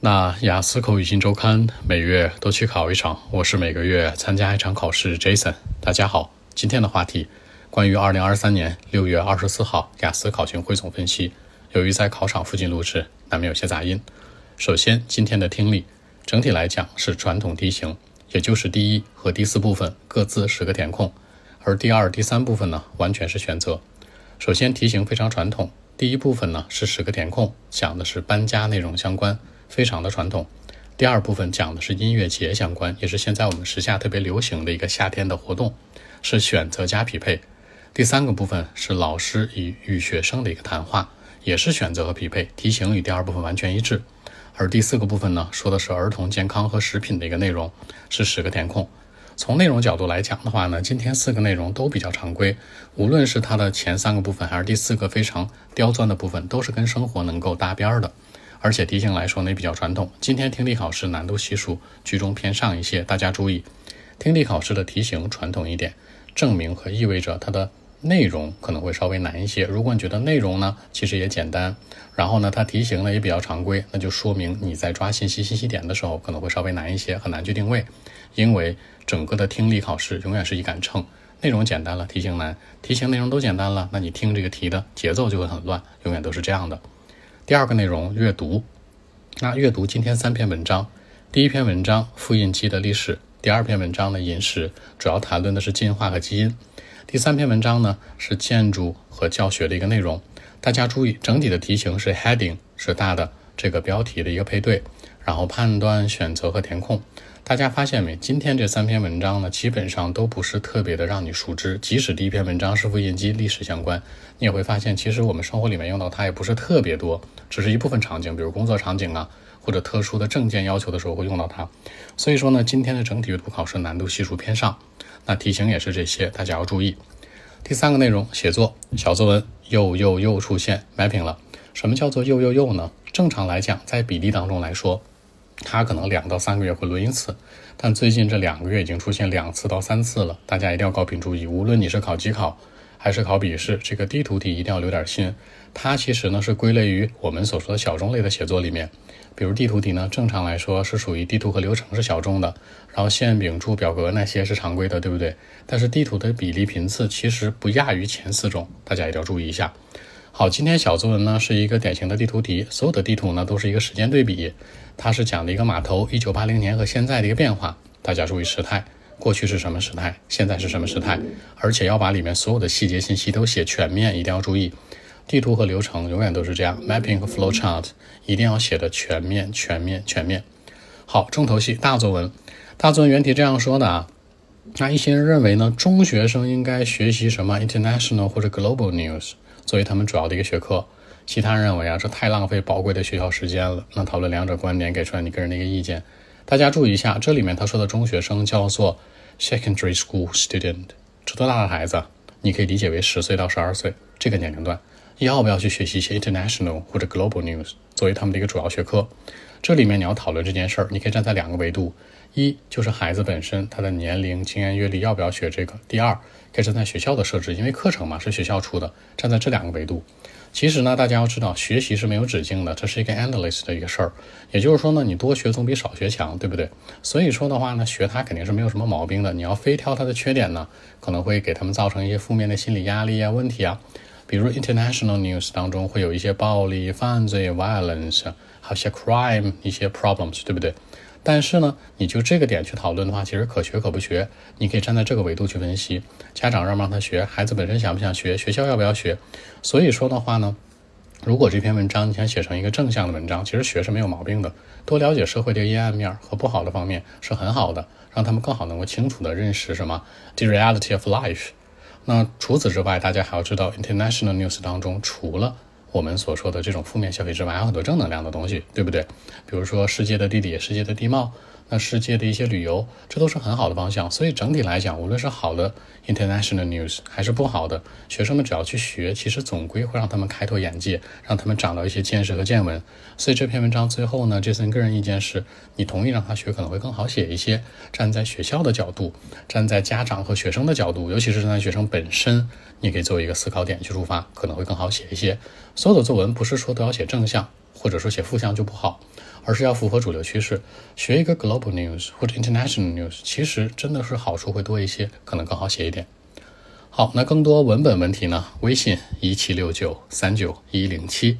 那雅思口语新周刊每月都去考一场，我是每个月参加一场考试。Jason，大家好，今天的话题关于二零二三年六月二十四号雅思考情汇总分析。由于在考场附近录制，难免有些杂音。首先，今天的听力整体来讲是传统题型，也就是第一和第四部分各自十个填空，而第二、第三部分呢完全是选择。首先，题型非常传统，第一部分呢是十个填空，讲的是搬家内容相关。非常的传统。第二部分讲的是音乐节相关，也是现在我们时下特别流行的一个夏天的活动，是选择加匹配。第三个部分是老师与与学生的一个谈话，也是选择和匹配，题型与第二部分完全一致。而第四个部分呢，说的是儿童健康和食品的一个内容，是十个填空。从内容角度来讲的话呢，今天四个内容都比较常规，无论是它的前三个部分，还是第四个非常刁钻的部分，都是跟生活能够搭边的。而且题型来说呢也比较传统。今天听力考试难度系数居中偏上一些，大家注意，听力考试的题型传统一点，证明和意味着它的内容可能会稍微难一些。如果你觉得内容呢其实也简单，然后呢它题型呢也比较常规，那就说明你在抓信息信息点的时候可能会稍微难一些，很难去定位。因为整个的听力考试永远是一杆秤，内容简单了，题型难；题型内容都简单了，那你听这个题的节奏就会很乱，永远都是这样的。第二个内容阅读，那阅读今天三篇文章，第一篇文章复印机的历史，第二篇文章呢饮食，主要谈论的是进化和基因，第三篇文章呢是建筑和教学的一个内容。大家注意，整体的题型是 heading 是大的这个标题的一个配对，然后判断、选择和填空。大家发现没？今天这三篇文章呢，基本上都不是特别的让你熟知。即使第一篇文章是复印机历史相关，你也会发现，其实我们生活里面用到它也不是特别多，只是一部分场景，比如工作场景啊，或者特殊的证件要求的时候会用到它。所以说呢，今天的整体阅读考试难度系数偏上。那题型也是这些，大家要注意。第三个内容，写作小作文又又又出现 mapping 了。什么叫做又又又呢？正常来讲，在比例当中来说。它可能两到三个月会轮一次，但最近这两个月已经出现两次到三次了。大家一定要高频注意，无论你是考机考还是考笔试，这个地图题一定要留点心。它其实呢是归类于我们所说的小众类的写作里面。比如地图题呢，正常来说是属于地图和流程是小众的，然后线饼柱表格那些是常规的，对不对？但是地图的比例频次其实不亚于前四种，大家一定要注意一下。好，今天小作文呢是一个典型的地图题，所有的地图呢都是一个时间对比，它是讲的一个码头，一九八零年和现在的一个变化。大家注意时态，过去是什么时态，现在是什么时态，而且要把里面所有的细节信息都写全面，一定要注意。地图和流程永远都是这样，mapping 和 flow chart 一定要写的全面、全面、全面。好，重头戏大作文，大作文原题这样说的啊，那一些人认为呢，中学生应该学习什么 international 或者 global news。作为他们主要的一个学科，其他人认为啊，这太浪费宝贵的学校时间了。那讨论两者观点，给出来你个人的一个意见。大家注意一下，这里面他说的中学生叫做 secondary school student，这多大的孩子？你可以理解为十岁到十二岁这个年龄段，要不要去学习一些 international 或者 global news 作为他们的一个主要学科？这里面你要讨论这件事儿，你可以站在两个维度：一就是孩子本身他的年龄、经验、阅历要不要学这个；第二。可以站在学校的设置，因为课程嘛是学校出的，站在这两个维度。其实呢，大家要知道，学习是没有止境的，这是一个 endless 的一个事儿。也就是说呢，你多学总比少学强，对不对？所以说的话呢，学它肯定是没有什么毛病的。你要非挑它的缺点呢，可能会给他们造成一些负面的心理压力啊、问题啊。比如 international news 当中会有一些暴力、犯罪 violence，还有些 crime 一些 problems，对不对？但是呢，你就这个点去讨论的话，其实可学可不学。你可以站在这个维度去分析，家长让不让他学，孩子本身想不想学，学校要不要学。所以说的话呢，如果这篇文章你想写成一个正向的文章，其实学是没有毛病的。多了解社会的阴暗面和不好的方面是很好的，让他们更好能够清楚的认识什么 the reality of life。那除此之外，大家还要知道 international news 当中除了我们所说的这种负面消息之外，还有很多正能量的东西，对不对？比如说世界的地理、世界的地貌。那世界的一些旅游，这都是很好的方向。所以整体来讲，无论是好的 international news 还是不好的，学生们只要去学，其实总归会让他们开拓眼界，让他们长到一些见识和见闻。所以这篇文章最后呢，这森个人意见是，你同意让他学可能会更好写一些。站在学校的角度，站在家长和学生的角度，尤其是站在学生本身，你可以作为一个思考点去出发，可能会更好写一些。所有的作文不是说都要写正向，或者说写负向就不好。而是要符合主流趋势。学一个 global news 或者 international news，其实真的是好处会多一些，可能更好写一点。好，那更多文本问题呢？微信一七六九三九一零七。